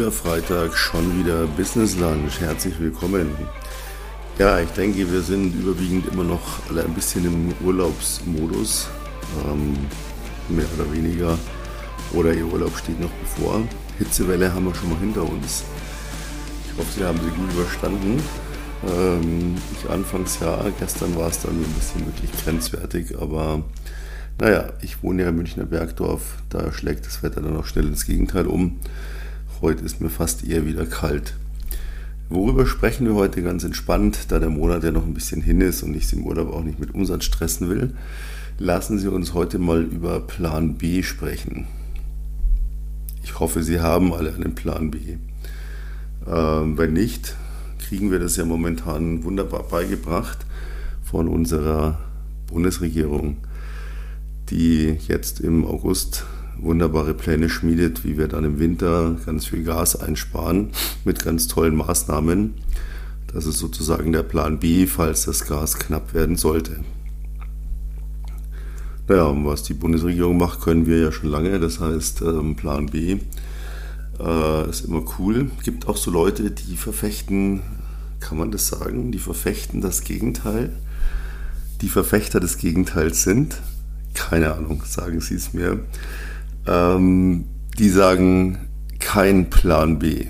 Wieder Freitag, schon wieder Business Lunch. Herzlich willkommen. Ja, ich denke, wir sind überwiegend immer noch alle ein bisschen im Urlaubsmodus. Ähm, mehr oder weniger. Oder Ihr Urlaub steht noch bevor. Hitzewelle haben wir schon mal hinter uns. Ich hoffe, Sie haben sie gut überstanden. Ähm, ich anfangs ja, gestern war es dann ein bisschen wirklich grenzwertig, aber naja, ich wohne ja in Münchner Bergdorf, da schlägt das Wetter dann auch schnell ins Gegenteil um. Heute ist mir fast eher wieder kalt. Worüber sprechen wir heute ganz entspannt, da der Monat ja noch ein bisschen hin ist und ich es im Urlaub auch nicht mit Umsatz stressen will? Lassen Sie uns heute mal über Plan B sprechen. Ich hoffe, Sie haben alle einen Plan B. Ähm, wenn nicht, kriegen wir das ja momentan wunderbar beigebracht von unserer Bundesregierung, die jetzt im August wunderbare Pläne schmiedet, wie wir dann im Winter ganz viel Gas einsparen mit ganz tollen Maßnahmen. Das ist sozusagen der Plan B, falls das Gas knapp werden sollte. Naja, und was die Bundesregierung macht, können wir ja schon lange. Das heißt, ähm, Plan B äh, ist immer cool. Gibt auch so Leute, die verfechten, kann man das sagen, die verfechten das Gegenteil. Die Verfechter des Gegenteils sind, keine Ahnung, sagen Sie es mir ähm, die sagen, kein Plan B.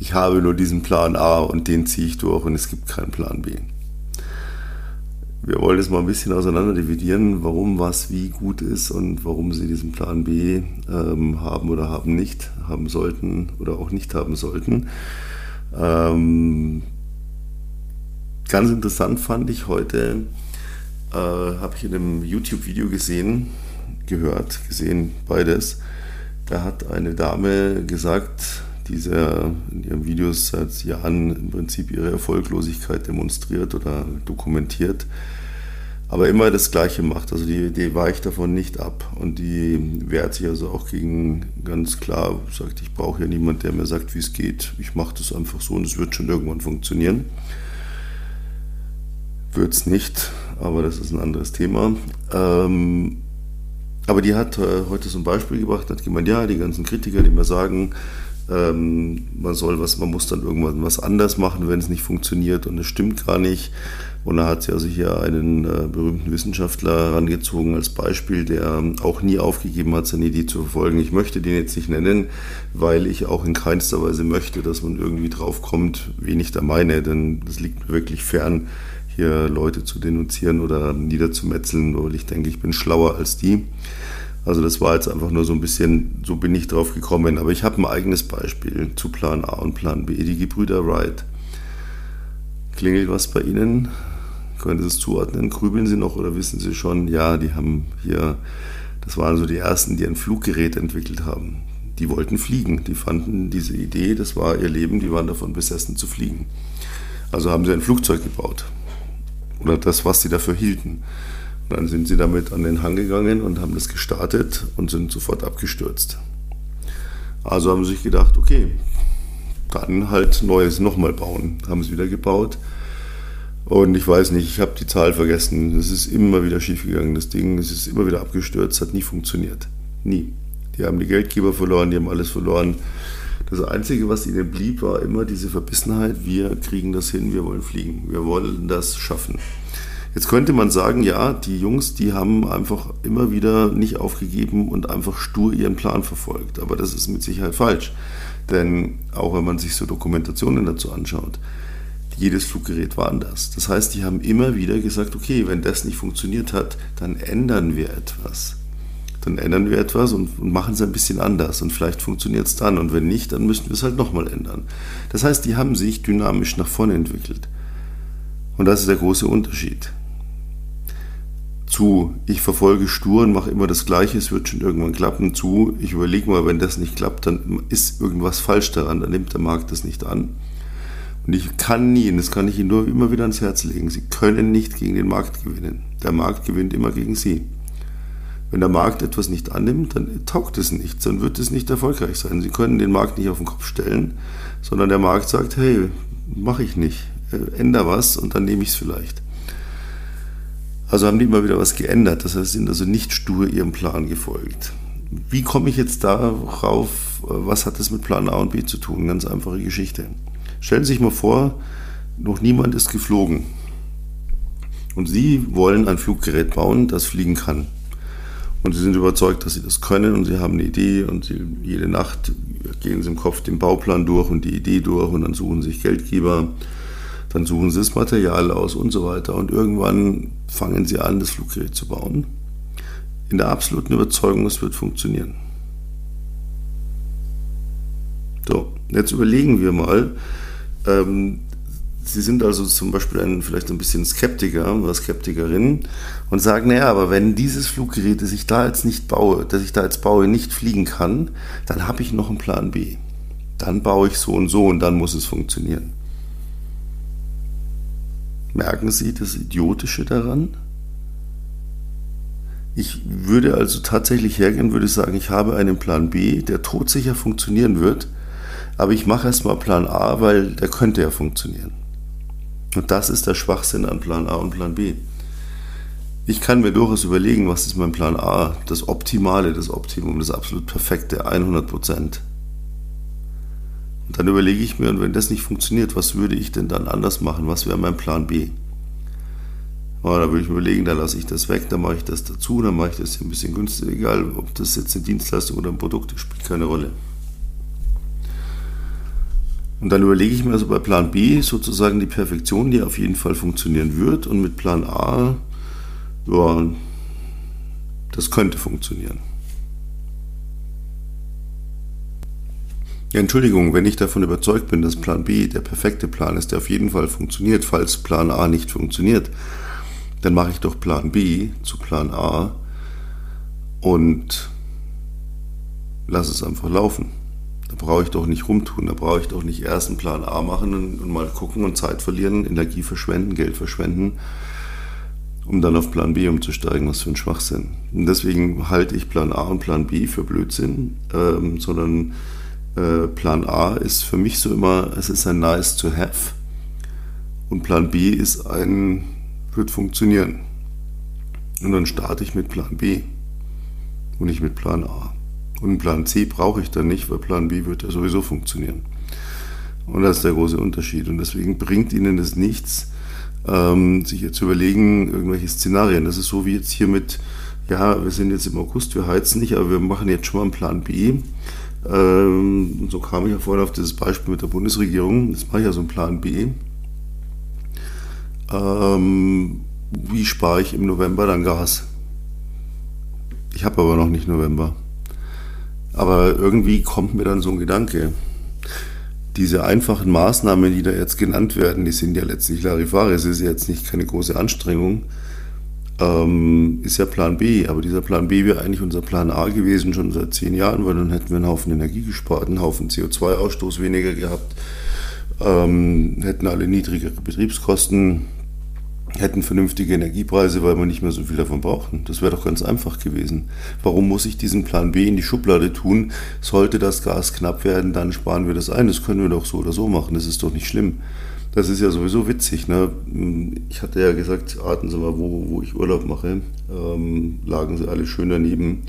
Ich habe nur diesen Plan A und den ziehe ich durch und es gibt keinen Plan B. Wir wollen es mal ein bisschen auseinander dividieren, warum was wie gut ist und warum Sie diesen Plan B ähm, haben oder haben nicht, haben sollten oder auch nicht haben sollten. Ähm, ganz interessant fand ich heute, äh, habe ich in einem YouTube-Video gesehen, gehört, gesehen, beides. Da hat eine Dame gesagt, die sehr in ihren Videos seit Jahren im Prinzip ihre Erfolglosigkeit demonstriert oder dokumentiert, aber immer das Gleiche macht. Also die, die weicht davon nicht ab und die wehrt sich also auch gegen ganz klar, sagt, ich brauche ja niemand, der mir sagt, wie es geht. Ich mache das einfach so und es wird schon irgendwann funktionieren. Wird es nicht, aber das ist ein anderes Thema. Ähm, aber die hat äh, heute so ein Beispiel gebracht, hat gemeint, ja, die ganzen Kritiker, die mir sagen, ähm, man soll was, man muss dann irgendwann was anders machen, wenn es nicht funktioniert und es stimmt gar nicht. Und da hat sie also hier einen äh, berühmten Wissenschaftler herangezogen als Beispiel, der auch nie aufgegeben hat, seine Idee zu verfolgen. Ich möchte den jetzt nicht nennen, weil ich auch in keinster Weise möchte, dass man irgendwie draufkommt, wen ich da meine, denn das liegt mir wirklich fern, hier Leute zu denunzieren oder niederzumetzeln, weil ich denke, ich bin schlauer als die. Also das war jetzt einfach nur so ein bisschen, so bin ich drauf gekommen. Aber ich habe ein eigenes Beispiel zu Plan A und Plan B, die Gebrüder Wright. Klingelt was bei Ihnen? Können Sie es zuordnen? Grübeln Sie noch oder wissen Sie schon, ja, die haben hier, das waren so die ersten, die ein Fluggerät entwickelt haben. Die wollten fliegen, die fanden diese Idee, das war ihr Leben, die waren davon besessen zu fliegen. Also haben sie ein Flugzeug gebaut oder das, was sie dafür hielten. Und dann sind sie damit an den Hang gegangen und haben das gestartet und sind sofort abgestürzt. Also haben sie sich gedacht, okay, dann halt Neues nochmal bauen. Haben es wieder gebaut. Und ich weiß nicht, ich habe die Zahl vergessen. Es ist immer wieder schiefgegangen, das Ding. Es ist immer wieder abgestürzt, hat nie funktioniert. Nie. Die haben die Geldgeber verloren, die haben alles verloren. Das Einzige, was ihnen blieb, war immer diese Verbissenheit, wir kriegen das hin, wir wollen fliegen, wir wollen das schaffen. Jetzt könnte man sagen, ja, die Jungs, die haben einfach immer wieder nicht aufgegeben und einfach stur ihren Plan verfolgt. Aber das ist mit Sicherheit falsch. Denn auch wenn man sich so Dokumentationen dazu anschaut, jedes Fluggerät war anders. Das heißt, die haben immer wieder gesagt, okay, wenn das nicht funktioniert hat, dann ändern wir etwas dann ändern wir etwas und, und machen es ein bisschen anders und vielleicht funktioniert es dann und wenn nicht, dann müssen wir es halt nochmal ändern. Das heißt, die haben sich dynamisch nach vorne entwickelt. Und das ist der große Unterschied. Zu, ich verfolge stur und mache immer das Gleiche, es wird schon irgendwann klappen, zu, ich überlege mal, wenn das nicht klappt, dann ist irgendwas falsch daran, dann nimmt der Markt das nicht an. Und ich kann nie, und das kann ich Ihnen nur immer wieder ans Herz legen, Sie können nicht gegen den Markt gewinnen. Der Markt gewinnt immer gegen Sie. Wenn der Markt etwas nicht annimmt, dann taugt es nichts, dann wird es nicht erfolgreich sein. Sie können den Markt nicht auf den Kopf stellen, sondern der Markt sagt, hey, mache ich nicht, äh, änder was und dann nehme ich es vielleicht. Also haben die immer wieder was geändert, das heißt, sind also nicht stur ihrem Plan gefolgt. wie komme ich jetzt darauf, was hat das mit Plan A und B zu tun? Ganz einfache Geschichte. Stellen Sie sich mal vor, noch niemand ist geflogen. Und Sie wollen ein Fluggerät bauen, das fliegen kann. Und Sie sind überzeugt, dass Sie das können und Sie haben eine Idee und Sie, jede Nacht gehen Sie im Kopf den Bauplan durch und die Idee durch und dann suchen sich Geldgeber, dann suchen Sie das Material aus und so weiter. Und irgendwann fangen Sie an, das Fluggerät zu bauen. In der absoluten Überzeugung, es wird funktionieren. So, jetzt überlegen wir mal, ähm, Sie sind also zum Beispiel ein, vielleicht ein bisschen Skeptiker oder Skeptikerin und sagen, naja, aber wenn dieses Fluggerät, das ich da jetzt nicht baue, das ich da jetzt baue, nicht fliegen kann, dann habe ich noch einen Plan B. Dann baue ich so und so und dann muss es funktionieren. Merken Sie das Idiotische daran? Ich würde also tatsächlich hergehen, würde sagen, ich habe einen Plan B, der todsicher funktionieren wird, aber ich mache erstmal Plan A, weil der könnte ja funktionieren. Und das ist der Schwachsinn an Plan A und Plan B. Ich kann mir durchaus überlegen, was ist mein Plan A, das Optimale, das Optimum, das absolut Perfekte, 100 Prozent. Und dann überlege ich mir, und wenn das nicht funktioniert, was würde ich denn dann anders machen? Was wäre mein Plan B? Oh, da würde ich mir überlegen, da lasse ich das weg, dann mache ich das dazu, dann mache ich das ein bisschen günstiger, egal ob das jetzt eine Dienstleistung oder ein Produkt ist, spielt keine Rolle. Und dann überlege ich mir also bei Plan B sozusagen die Perfektion, die auf jeden Fall funktionieren wird. Und mit Plan A, ja, das könnte funktionieren. Ja, Entschuldigung, wenn ich davon überzeugt bin, dass Plan B der perfekte Plan ist, der auf jeden Fall funktioniert, falls Plan A nicht funktioniert, dann mache ich doch Plan B zu Plan A und lasse es einfach laufen. Da brauche ich doch nicht rumtun, da brauche ich doch nicht erst einen Plan A machen und, und, mal gucken und Zeit verlieren, Energie verschwenden, Geld verschwenden, um dann auf Plan B umzusteigen. Was für ein Schwachsinn. Und deswegen halte ich Plan A und Plan B für Blödsinn, ähm, sondern äh, Plan A ist für mich so immer, es ist ein nice to have und Plan B ist ein, wird funktionieren. Und dann starte ich mit Plan B und nicht mit Plan A. Und Plan C brauche ich dann nicht, weil Plan B wird ja sowieso funktionieren. Und das ist der große Unterschied. Und deswegen bringt Ihnen das nichts, ähm, sich jetzt zu überlegen, irgendwelche Szenarien. Das ist so wie jetzt hier mit, ja, wir sind jetzt im August, wir heizen nicht, aber wir machen jetzt schon mal einen Plan B. Ähm, so kam ich ja vorhin auf dieses Beispiel mit der Bundesregierung. Jetzt mache ich ja so einen Plan B. Ähm, wie spare ich im November dann Gas? Ich habe aber noch nicht November. Aber irgendwie kommt mir dann so ein Gedanke. Diese einfachen Maßnahmen, die da jetzt genannt werden, die sind ja letztlich Larifare. Es ist jetzt nicht keine große Anstrengung. Ähm, ist ja Plan B. Aber dieser Plan B wäre eigentlich unser Plan A gewesen, schon seit zehn Jahren, weil dann hätten wir einen Haufen Energie gespart, einen Haufen CO2-Ausstoß weniger gehabt, ähm, hätten alle niedrigere Betriebskosten hätten vernünftige Energiepreise, weil wir nicht mehr so viel davon brauchen. Das wäre doch ganz einfach gewesen. Warum muss ich diesen Plan B in die Schublade tun? Sollte das Gas knapp werden, dann sparen wir das ein. Das können wir doch so oder so machen. Das ist doch nicht schlimm. Das ist ja sowieso witzig. Ne? Ich hatte ja gesagt, raten Sie mal, wo, wo ich Urlaub mache. Ähm, lagen sie alle schön daneben.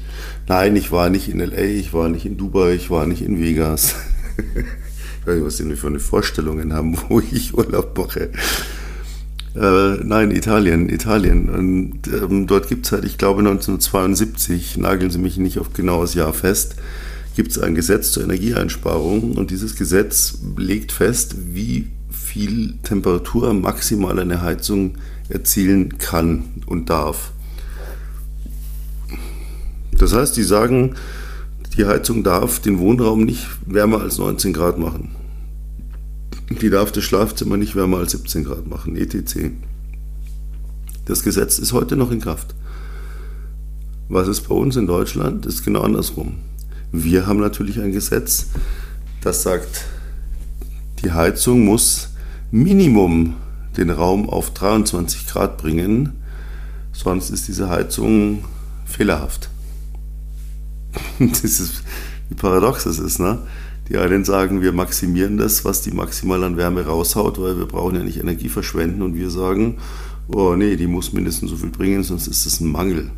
Nein, ich war nicht in LA, ich war nicht in Dubai, ich war nicht in Vegas. ich weiß nicht, was die für eine Vorstellungen haben, wo ich Urlaub mache. Äh, nein, Italien, Italien. Und ähm, dort gibt es halt, ich glaube 1972, nageln Sie mich nicht auf genaues Jahr fest, gibt es ein Gesetz zur Energieeinsparung und dieses Gesetz legt fest, wie viel Temperatur maximal eine Heizung erzielen kann und darf. Das heißt, die sagen, die Heizung darf den Wohnraum nicht wärmer als 19 Grad machen. Die darf das Schlafzimmer nicht wärmer als 17 Grad machen, etc. Das Gesetz ist heute noch in Kraft. Was ist bei uns in Deutschland? ist genau andersrum. Wir haben natürlich ein Gesetz, das sagt, die Heizung muss Minimum den Raum auf 23 Grad bringen, sonst ist diese Heizung fehlerhaft. Das ist, wie paradox das ist, ne? Die einen sagen, wir maximieren das, was die maximal an Wärme raushaut, weil wir brauchen ja nicht Energie verschwenden. Und wir sagen, oh nee, die muss mindestens so viel bringen, sonst ist das ein Mangel.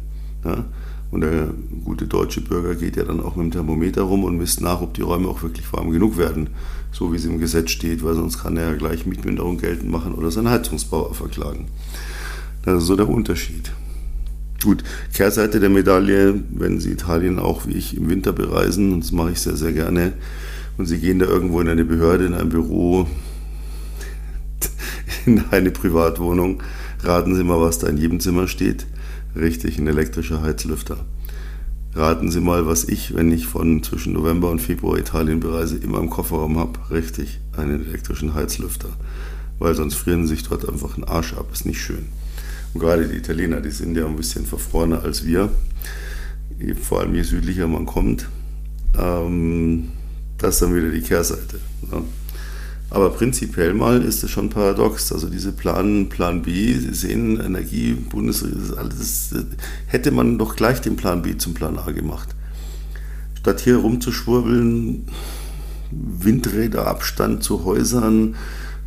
Ja? Und der gute deutsche Bürger geht ja dann auch mit dem Thermometer rum und misst nach, ob die Räume auch wirklich warm genug werden, so wie es im Gesetz steht, weil sonst kann er ja gleich Mietminderung geltend machen oder seinen Heizungsbauer verklagen. Das ist so der Unterschied. Gut, Kehrseite der Medaille, wenn Sie Italien auch wie ich im Winter bereisen, und das mache ich sehr, sehr gerne, und Sie gehen da irgendwo in eine Behörde, in ein Büro, in eine Privatwohnung, raten Sie mal, was da in jedem Zimmer steht. Richtig, ein elektrischer Heizlüfter. Raten Sie mal, was ich, wenn ich von zwischen November und Februar Italien bereise, immer im Kofferraum habe. Richtig, einen elektrischen Heizlüfter. Weil sonst frieren Sie sich dort einfach einen Arsch ab. Ist nicht schön. Und gerade die Italiener, die sind ja ein bisschen verfrorener als wir. Vor allem je südlicher man kommt. Ähm, das ist dann wieder die Kehrseite. Ne? Aber prinzipiell mal ist es schon paradox. Also diese Plan, Plan B, Sie sehen, Energie, Bundesregierung, alles, hätte man doch gleich den Plan B zum Plan A gemacht. Statt hier rumzuschwurbeln, Windräder, Abstand zu Häusern,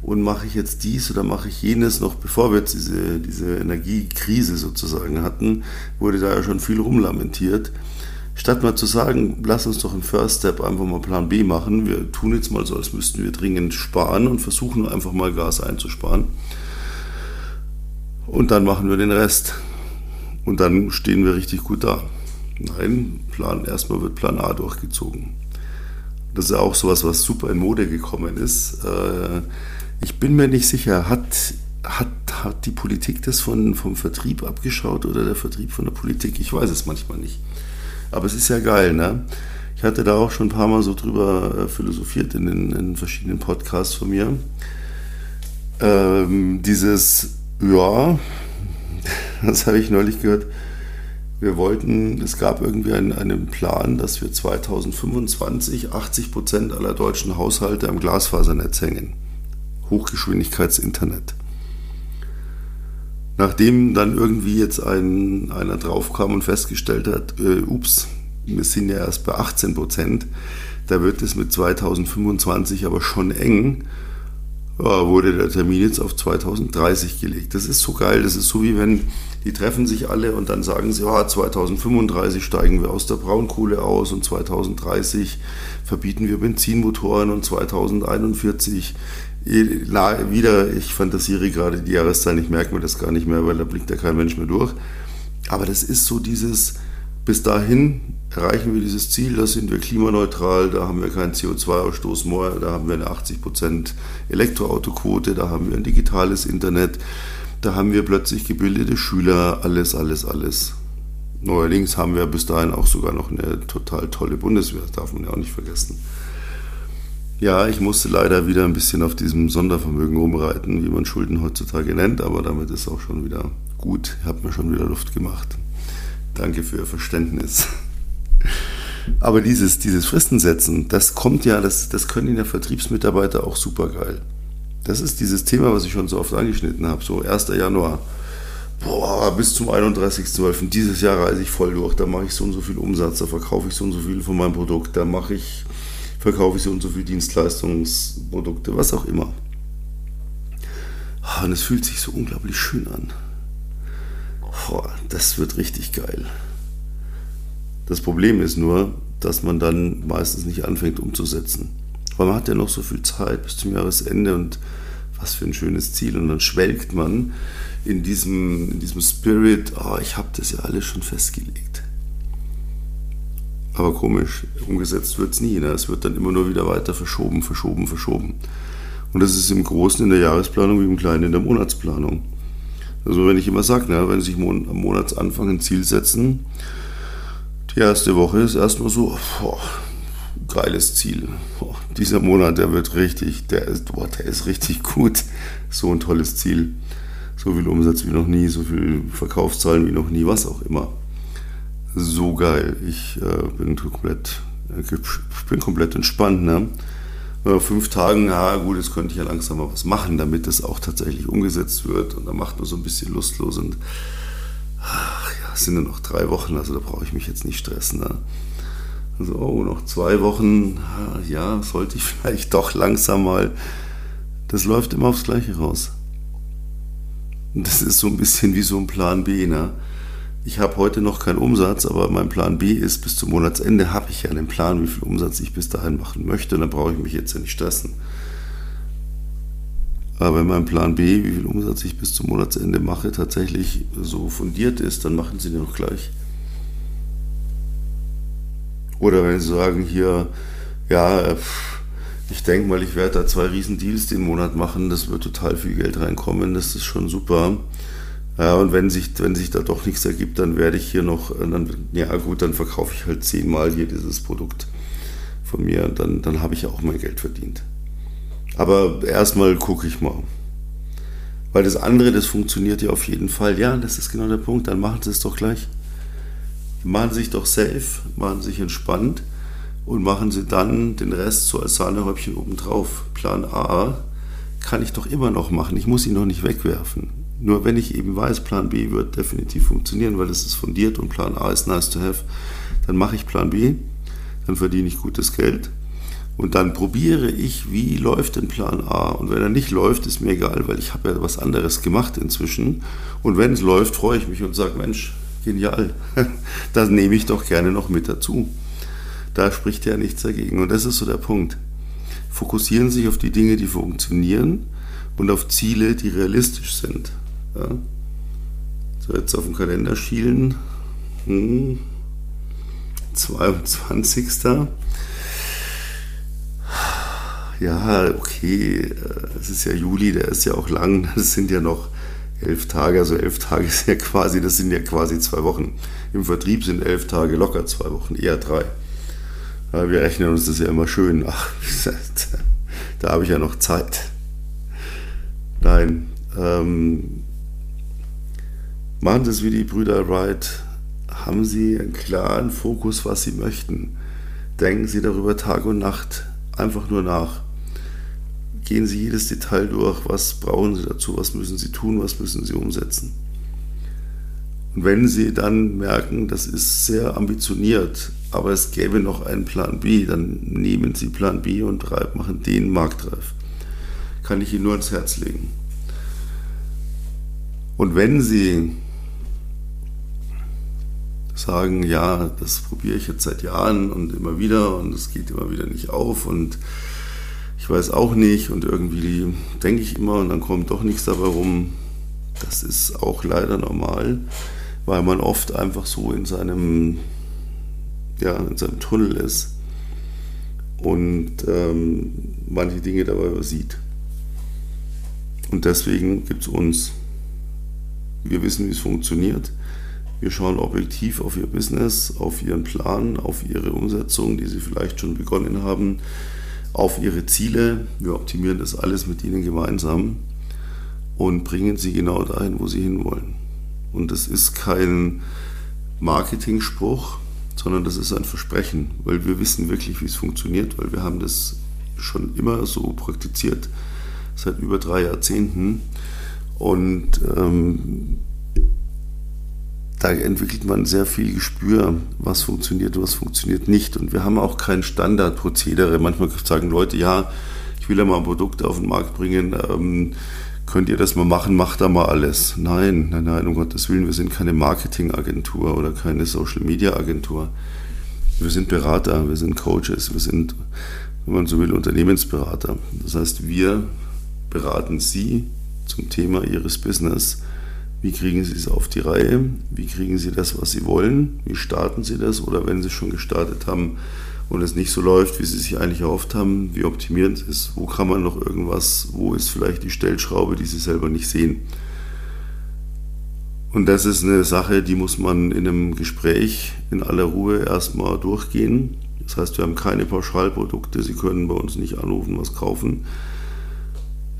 und mache ich jetzt dies oder mache ich jenes noch, bevor wir jetzt diese, diese Energiekrise sozusagen hatten, wurde da ja schon viel rumlamentiert. Statt mal zu sagen, lass uns doch im First Step einfach mal Plan B machen, wir tun jetzt mal so, als müssten wir dringend sparen und versuchen einfach mal Gas einzusparen. Und dann machen wir den Rest. Und dann stehen wir richtig gut da. Nein, Plan, erstmal wird Plan A durchgezogen. Das ist auch sowas, was super in Mode gekommen ist. Äh, ich bin mir nicht sicher, hat, hat, hat die Politik das von, vom Vertrieb abgeschaut oder der Vertrieb von der Politik? Ich weiß es manchmal nicht. Aber es ist ja geil, ne? Ich hatte da auch schon ein paar Mal so drüber äh, philosophiert in den in verschiedenen Podcasts von mir. Ähm, dieses, ja, das habe ich neulich gehört. Wir wollten, es gab irgendwie einen, einen Plan, dass wir 2025 80 Prozent aller deutschen Haushalte am Glasfasernetz hängen. Hochgeschwindigkeitsinternet. Nachdem dann irgendwie jetzt ein, einer draufkam und festgestellt hat, äh, ups, wir sind ja erst bei 18 Prozent, da wird es mit 2025 aber schon eng, wurde der Termin jetzt auf 2030 gelegt. Das ist so geil, das ist so wie wenn die treffen sich alle und dann sagen sie, ja, 2035 steigen wir aus der Braunkohle aus und 2030 verbieten wir Benzinmotoren und 2041 wieder, ich fantasiere gerade die Jahreszahl, ich merke mir das gar nicht mehr, weil da blickt ja kein Mensch mehr durch. Aber das ist so dieses, bis dahin erreichen wir dieses Ziel, da sind wir klimaneutral, da haben wir keinen CO2-Ausstoß mehr, da haben wir eine 80% Elektroautoquote, da haben wir ein digitales Internet, da haben wir plötzlich gebildete Schüler, alles, alles, alles. Neuerdings haben wir bis dahin auch sogar noch eine total tolle Bundeswehr, das darf man ja auch nicht vergessen. Ja, ich musste leider wieder ein bisschen auf diesem Sondervermögen rumreiten, wie man Schulden heutzutage nennt, aber damit ist auch schon wieder gut. Habe mir schon wieder Luft gemacht. Danke für Ihr Verständnis. Aber dieses, dieses Fristensetzen, das kommt ja, das, das können ja Vertriebsmitarbeiter auch super geil. Das ist dieses Thema, was ich schon so oft angeschnitten habe, so 1. Januar. Boah, bis zum 31.12. Dieses Jahr reise ich voll durch. Da mache ich so und so viel Umsatz, da verkaufe ich so und so viel von meinem Produkt, da mache ich verkaufe ich so und so viele Dienstleistungsprodukte, was auch immer. Und es fühlt sich so unglaublich schön an. Boah, das wird richtig geil. Das Problem ist nur, dass man dann meistens nicht anfängt umzusetzen. Weil man hat ja noch so viel Zeit bis zum Jahresende und was für ein schönes Ziel. Und dann schwelgt man in diesem, in diesem Spirit, oh, ich habe das ja alles schon festgelegt. Aber komisch, umgesetzt wird es nie. Ne? Es wird dann immer nur wieder weiter verschoben, verschoben, verschoben. Und das ist im Großen in der Jahresplanung wie im Kleinen in der Monatsplanung. Also wenn ich immer sage, ne, wenn Sie sich am Monatsanfang ein Ziel setzen, die erste Woche ist erstmal so, boah, geiles Ziel. Boah, dieser Monat, der wird richtig, der ist, boah, der ist richtig gut. So ein tolles Ziel. So viel Umsatz wie noch nie, so viel Verkaufszahlen wie noch nie, was auch immer so geil. Ich äh, bin komplett, ich bin komplett entspannt. Ne? Nach fünf Tagen, ja gut, jetzt könnte ich ja langsam mal was machen, damit das auch tatsächlich umgesetzt wird. Und dann macht man so ein bisschen lustlos und ach ja, es sind nur noch drei Wochen, also da brauche ich mich jetzt nicht stressen. Ne? Oh, noch zwei Wochen, ja, sollte ich vielleicht doch langsam mal. Das läuft immer aufs Gleiche raus. Und das ist so ein bisschen wie so ein Plan B, ne? Ich habe heute noch keinen Umsatz, aber mein Plan B ist, bis zum Monatsende habe ich ja einen Plan, wie viel Umsatz ich bis dahin machen möchte. Und dann brauche ich mich jetzt ja nicht stressen. Aber wenn mein Plan B, wie viel Umsatz ich bis zum Monatsende mache, tatsächlich so fundiert ist, dann machen Sie den auch gleich. Oder wenn Sie sagen, hier, ja, ich denke mal, ich werde da zwei Riesendeals den Monat machen, das wird total viel Geld reinkommen, das ist schon super. Ja, und wenn sich, wenn sich da doch nichts ergibt, dann werde ich hier noch, dann, ja gut, dann verkaufe ich halt zehnmal hier dieses Produkt von mir und dann, dann habe ich auch mein Geld verdient. Aber erstmal gucke ich mal. Weil das andere, das funktioniert ja auf jeden Fall. Ja, das ist genau der Punkt. Dann machen Sie es doch gleich. Machen Sie sich doch safe, machen Sie sich entspannt und machen Sie dann den Rest so als Sahnehäubchen obendrauf. Plan A kann ich doch immer noch machen. Ich muss ihn noch nicht wegwerfen. Nur wenn ich eben weiß, Plan B wird definitiv funktionieren, weil das ist fundiert und Plan A ist nice to have, dann mache ich Plan B, dann verdiene ich gutes Geld und dann probiere ich, wie läuft denn Plan A. Und wenn er nicht läuft, ist mir egal, weil ich habe ja was anderes gemacht inzwischen. Und wenn es läuft, freue ich mich und sage, Mensch, genial, das nehme ich doch gerne noch mit dazu. Da spricht ja nichts dagegen. Und das ist so der Punkt. Fokussieren sich auf die Dinge, die funktionieren und auf Ziele, die realistisch sind. Ja? So, jetzt auf dem Kalender schielen. Hm. 22 ja, okay, äh, es ist ja Juli, der ist ja auch lang, das sind ja noch elf Tage, also elf Tage ist ja quasi, das sind ja quasi zwei Wochen. Im Vertrieb sind elf Tage locker zwei Wochen, eher drei. Aber wir rechnen uns das ja immer schön. Ach, da habe ich ja noch Zeit. Nein, ähm, machen Sie es wie die Brüder Wright. Haben Sie einen klaren Fokus, was Sie möchten. Denken Sie darüber Tag und Nacht einfach nur nach gehen Sie jedes Detail durch, was brauchen Sie dazu, was müssen Sie tun, was müssen Sie umsetzen. Und wenn Sie dann merken, das ist sehr ambitioniert, aber es gäbe noch einen Plan B, dann nehmen Sie Plan B und machen den marktreif. Kann ich Ihnen nur ans Herz legen. Und wenn Sie sagen, ja, das probiere ich jetzt seit Jahren und immer wieder und es geht immer wieder nicht auf und ich weiß auch nicht und irgendwie denke ich immer und dann kommt doch nichts dabei rum. Das ist auch leider normal, weil man oft einfach so in seinem, ja, in seinem Tunnel ist und ähm, manche Dinge dabei übersieht. Und deswegen gibt es uns. Wir wissen, wie es funktioniert. Wir schauen objektiv auf Ihr Business, auf Ihren Plan, auf Ihre Umsetzung, die Sie vielleicht schon begonnen haben auf ihre Ziele. Wir optimieren das alles mit ihnen gemeinsam und bringen sie genau dahin, wo sie hinwollen. Und das ist kein Marketing-Spruch, sondern das ist ein Versprechen, weil wir wissen wirklich, wie es funktioniert, weil wir haben das schon immer so praktiziert, seit über drei Jahrzehnten. Und ähm, da entwickelt man sehr viel Gespür, was funktioniert und was funktioniert nicht. Und wir haben auch kein Standardprozedere. Manchmal sagen Leute, ja, ich will ja mal ein Produkt auf den Markt bringen, ähm, könnt ihr das mal machen, macht da mal alles. Nein, nein, nein, um Gottes Willen, wir sind keine Marketingagentur oder keine Social-Media-Agentur. Wir sind Berater, wir sind Coaches, wir sind, wenn man so will, Unternehmensberater. Das heißt, wir beraten Sie zum Thema Ihres Business wie kriegen Sie es auf die Reihe? Wie kriegen Sie das, was Sie wollen? Wie starten Sie das? Oder wenn Sie schon gestartet haben und es nicht so läuft, wie Sie sich eigentlich erhofft haben, wie optimiert es ist? Wo kann man noch irgendwas? Wo ist vielleicht die Stellschraube, die Sie selber nicht sehen? Und das ist eine Sache, die muss man in einem Gespräch in aller Ruhe erstmal durchgehen. Das heißt, wir haben keine Pauschalprodukte. Sie können bei uns nicht anrufen, was kaufen.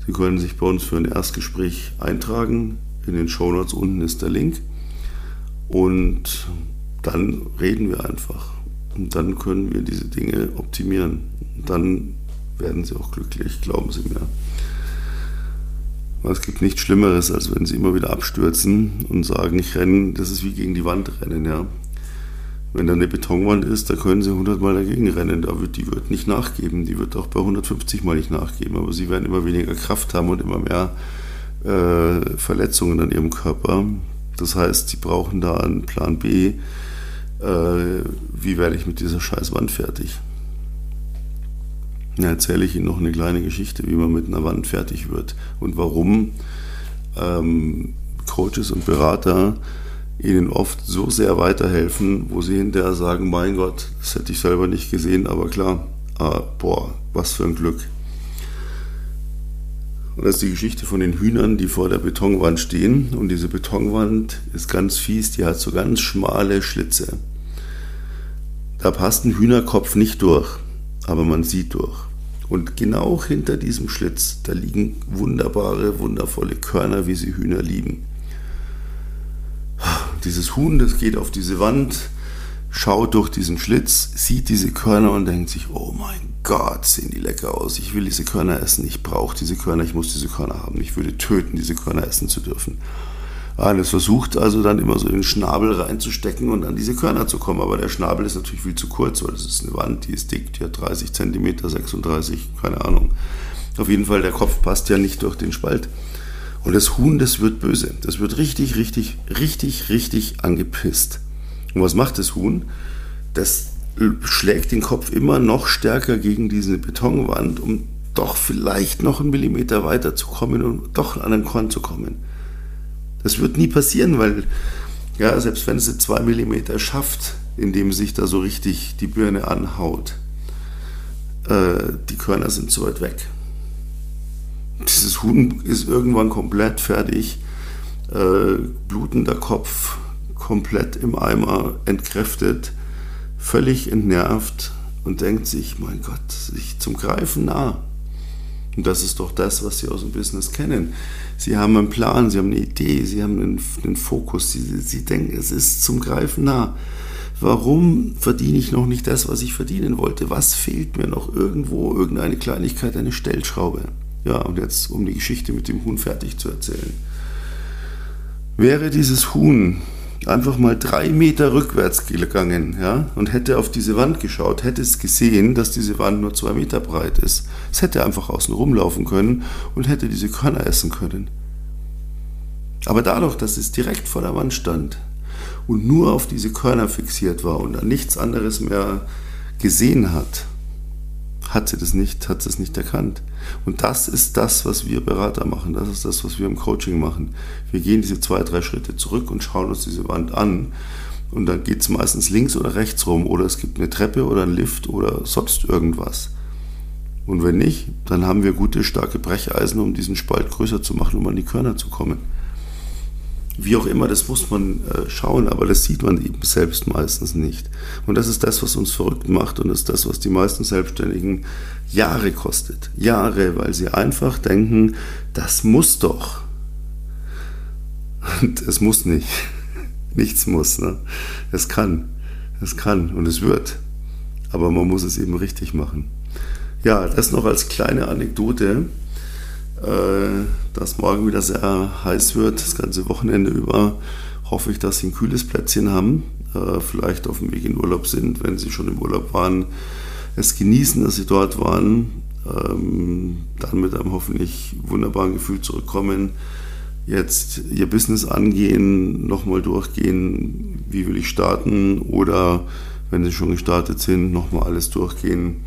Sie können sich bei uns für ein Erstgespräch eintragen. In den Shownotes unten ist der Link. Und dann reden wir einfach. Und dann können wir diese Dinge optimieren. Und dann werden Sie auch glücklich, glauben Sie mir. Es gibt nichts Schlimmeres, als wenn Sie immer wieder abstürzen und sagen, ich renne, das ist wie gegen die Wand rennen, ja. Wenn da eine Betonwand ist, da können Sie 100 Mal dagegen rennen, da wird, die wird nicht nachgeben, die wird auch bei 150 Mal nicht nachgeben, aber Sie werden immer weniger Kraft haben und immer mehr äh, Verletzungen an ihrem Körper. Das heißt, sie brauchen da einen Plan B. Äh, wie werde ich mit dieser Scheißwand fertig? Da erzähle ich Ihnen noch eine kleine Geschichte, wie man mit einer Wand fertig wird und warum ähm, Coaches und Berater ihnen oft so sehr weiterhelfen, wo sie hinterher sagen, mein Gott, das hätte ich selber nicht gesehen, aber klar, ah, boah, was für ein Glück. Und das ist die Geschichte von den Hühnern, die vor der Betonwand stehen. Und diese Betonwand ist ganz fies, die hat so ganz schmale Schlitze. Da passt ein Hühnerkopf nicht durch, aber man sieht durch. Und genau hinter diesem Schlitz, da liegen wunderbare, wundervolle Körner, wie sie Hühner lieben. Dieses Huhn, das geht auf diese Wand, schaut durch diesen Schlitz, sieht diese Körner und denkt sich, oh mein Gott, sehen die lecker aus. Ich will diese Körner essen, ich brauche diese Körner, ich muss diese Körner haben. Ich würde töten, diese Körner essen zu dürfen. Alles versucht also dann immer so den Schnabel reinzustecken und an diese Körner zu kommen. Aber der Schnabel ist natürlich viel zu kurz, weil das ist eine Wand, die ist dick, die hat 30 cm, 36, keine Ahnung. Auf jeden Fall, der Kopf passt ja nicht durch den Spalt. Und das Huhn, das wird böse. Das wird richtig, richtig, richtig, richtig angepisst. Und was macht das Huhn? Das schlägt den Kopf immer noch stärker gegen diese Betonwand, um doch vielleicht noch einen Millimeter weiter zu kommen und doch an den Korn zu kommen. Das wird nie passieren, weil ja, selbst wenn es zwei Millimeter schafft, indem sich da so richtig die Birne anhaut, äh, die Körner sind zu weit weg. Dieses Huhn ist irgendwann komplett fertig, äh, blutender Kopf, komplett im Eimer, entkräftet, völlig entnervt und denkt sich, mein Gott, sich zum Greifen nah. Und das ist doch das, was Sie aus dem Business kennen. Sie haben einen Plan, Sie haben eine Idee, Sie haben einen, einen Fokus, Sie, Sie denken, es ist zum Greifen nah. Warum verdiene ich noch nicht das, was ich verdienen wollte? Was fehlt mir noch irgendwo? Irgendeine Kleinigkeit, eine Stellschraube. Ja, und jetzt, um die Geschichte mit dem Huhn fertig zu erzählen. Wäre dieses Huhn einfach mal drei Meter rückwärts gegangen ja, und hätte auf diese Wand geschaut, hätte es gesehen, dass diese Wand nur zwei Meter breit ist. Es hätte einfach außen rumlaufen können und hätte diese Körner essen können. Aber dadurch, dass es direkt vor der Wand stand und nur auf diese Körner fixiert war und an nichts anderes mehr gesehen hat, hat sie das nicht, hat sie es nicht erkannt. Und das ist das, was wir Berater machen. Das ist das, was wir im Coaching machen. Wir gehen diese zwei, drei Schritte zurück und schauen uns diese Wand an. Und dann geht es meistens links oder rechts rum oder es gibt eine Treppe oder einen Lift oder sonst irgendwas. Und wenn nicht, dann haben wir gute, starke Brecheisen, um diesen Spalt größer zu machen, um an die Körner zu kommen. Wie auch immer, das muss man äh, schauen, aber das sieht man eben selbst meistens nicht. Und das ist das, was uns verrückt macht und das ist das, was die meisten Selbstständigen Jahre kostet. Jahre, weil sie einfach denken, das muss doch. Und es muss nicht. Nichts muss. Ne? Es kann. Es kann und es wird. Aber man muss es eben richtig machen. Ja, das noch als kleine Anekdote. Äh, dass morgen wieder sehr heiß wird, das ganze Wochenende über, hoffe ich, dass Sie ein kühles Plätzchen haben, äh, vielleicht auf dem Weg in Urlaub sind, wenn Sie schon im Urlaub waren, es genießen, dass Sie dort waren, ähm, dann mit einem hoffentlich wunderbaren Gefühl zurückkommen, jetzt Ihr Business angehen, nochmal durchgehen, wie will ich starten? Oder wenn Sie schon gestartet sind, nochmal alles durchgehen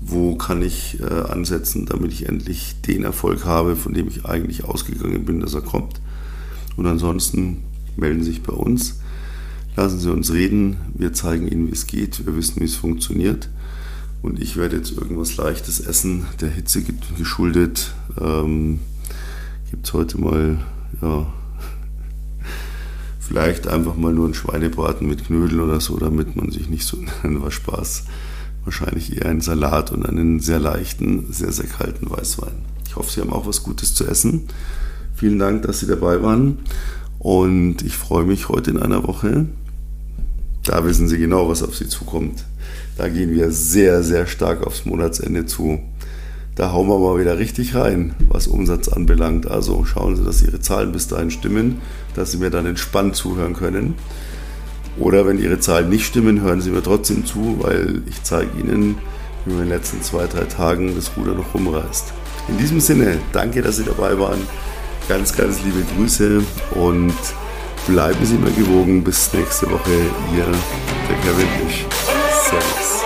wo kann ich äh, ansetzen, damit ich endlich den Erfolg habe, von dem ich eigentlich ausgegangen bin, dass er kommt. Und ansonsten melden Sie sich bei uns, lassen Sie uns reden, wir zeigen Ihnen, wie es geht, wir wissen, wie es funktioniert. Und ich werde jetzt irgendwas Leichtes essen, der Hitze geschuldet. Ähm, Gibt es heute mal, ja, vielleicht einfach mal nur einen Schweinebraten mit Knödeln oder so, damit man sich nicht so, was Spaß wahrscheinlich eher einen Salat und einen sehr leichten, sehr, sehr kalten Weißwein. Ich hoffe, Sie haben auch was Gutes zu essen. Vielen Dank, dass Sie dabei waren. Und ich freue mich heute in einer Woche. Da wissen Sie genau, was auf Sie zukommt. Da gehen wir sehr, sehr stark aufs Monatsende zu. Da hauen wir mal wieder richtig rein, was Umsatz anbelangt. Also schauen Sie, dass Ihre Zahlen bis dahin stimmen, dass Sie mir dann entspannt zuhören können. Oder wenn Ihre Zahlen nicht stimmen, hören Sie mir trotzdem zu, weil ich zeige Ihnen, wie man in den letzten zwei, drei Tagen das Ruder noch rumreißt. In diesem Sinne, danke, dass Sie dabei waren. Ganz, ganz liebe Grüße und Bleiben Sie mir gewogen. Bis nächste Woche. Ihr, der Kevin Servus.